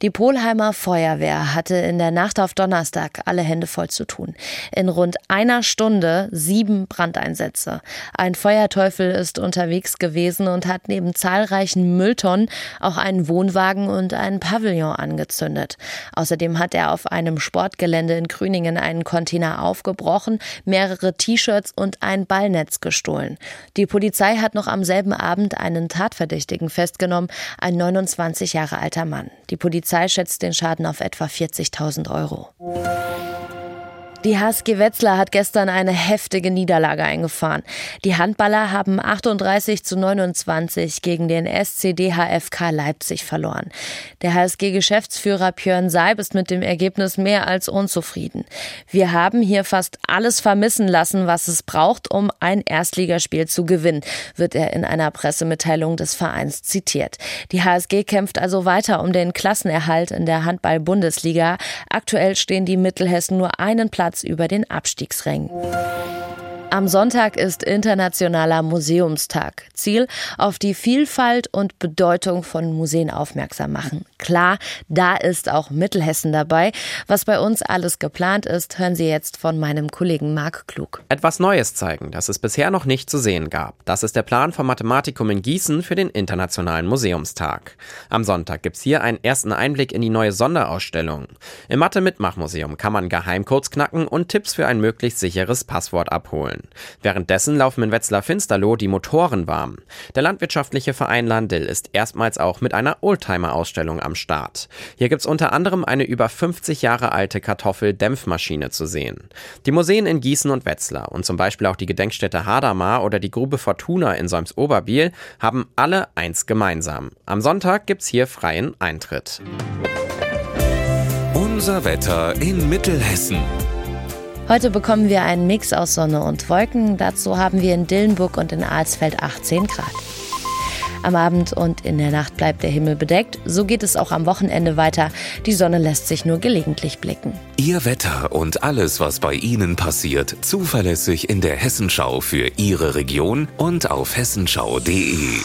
Die Polheimer Feuerwehr hatte in der Nacht auf Donnerstag alle Hände voll zu tun. In rund einer Stunde sieben Brandeinsätze. Ein Feuerteufel ist unterwegs gewesen und hat neben zahlreichen Mülltonnen auch einen Wohnwagen und einen Pavillon angezündet. Außerdem hat er auf einem Sportgelände in Grüningen einen Container aufgebrochen, mehrere T-Shirts und ein Ballnetz gestohlen. Die Polizei hat noch am selben Abend einen Tatverdächtigen festgenommen, ein 29 Jahre alter Mann. Die Polizei Polizei schätzt den Schaden auf etwa 40.000 Euro. Die HSG Wetzlar hat gestern eine heftige Niederlage eingefahren. Die Handballer haben 38 zu 29 gegen den SCDHFK Leipzig verloren. Der HSG-Geschäftsführer Björn Seib ist mit dem Ergebnis mehr als unzufrieden. Wir haben hier fast alles vermissen lassen, was es braucht, um ein Erstligaspiel zu gewinnen, wird er in einer Pressemitteilung des Vereins zitiert. Die HSG kämpft also weiter um den Klassenerhalt in der Handball-Bundesliga. Aktuell stehen die Mittelhessen nur einen Platz Über den Abstiegsrängen. Am Sonntag ist Internationaler Museumstag. Ziel, auf die Vielfalt und Bedeutung von Museen aufmerksam machen. Klar, da ist auch Mittelhessen dabei. Was bei uns alles geplant ist, hören Sie jetzt von meinem Kollegen Marc Klug. Etwas Neues zeigen, das es bisher noch nicht zu sehen gab. Das ist der Plan vom Mathematikum in Gießen für den Internationalen Museumstag. Am Sonntag gibt's hier einen ersten Einblick in die neue Sonderausstellung. Im Mathe-Mitmachmuseum kann man Geheimcodes knacken und Tipps für ein möglichst sicheres Passwort abholen. Schulen. Währenddessen laufen in Wetzlar-Finsterloh die Motoren warm. Der landwirtschaftliche Verein Landil ist erstmals auch mit einer Oldtimer-Ausstellung am Start. Hier gibt's unter anderem eine über 50 Jahre alte Kartoffeldämpfmaschine zu sehen. Die Museen in Gießen und Wetzlar und zum Beispiel auch die Gedenkstätte Hadamar oder die Grube Fortuna in Solms-Oberbiel haben alle eins gemeinsam. Am Sonntag gibt's hier freien Eintritt. Unser Wetter in Mittelhessen. Heute bekommen wir einen Mix aus Sonne und Wolken. Dazu haben wir in Dillenburg und in Alsfeld 18 Grad. Am Abend und in der Nacht bleibt der Himmel bedeckt. So geht es auch am Wochenende weiter. Die Sonne lässt sich nur gelegentlich blicken. Ihr Wetter und alles, was bei Ihnen passiert, zuverlässig in der Hessenschau für Ihre Region und auf hessenschau.de.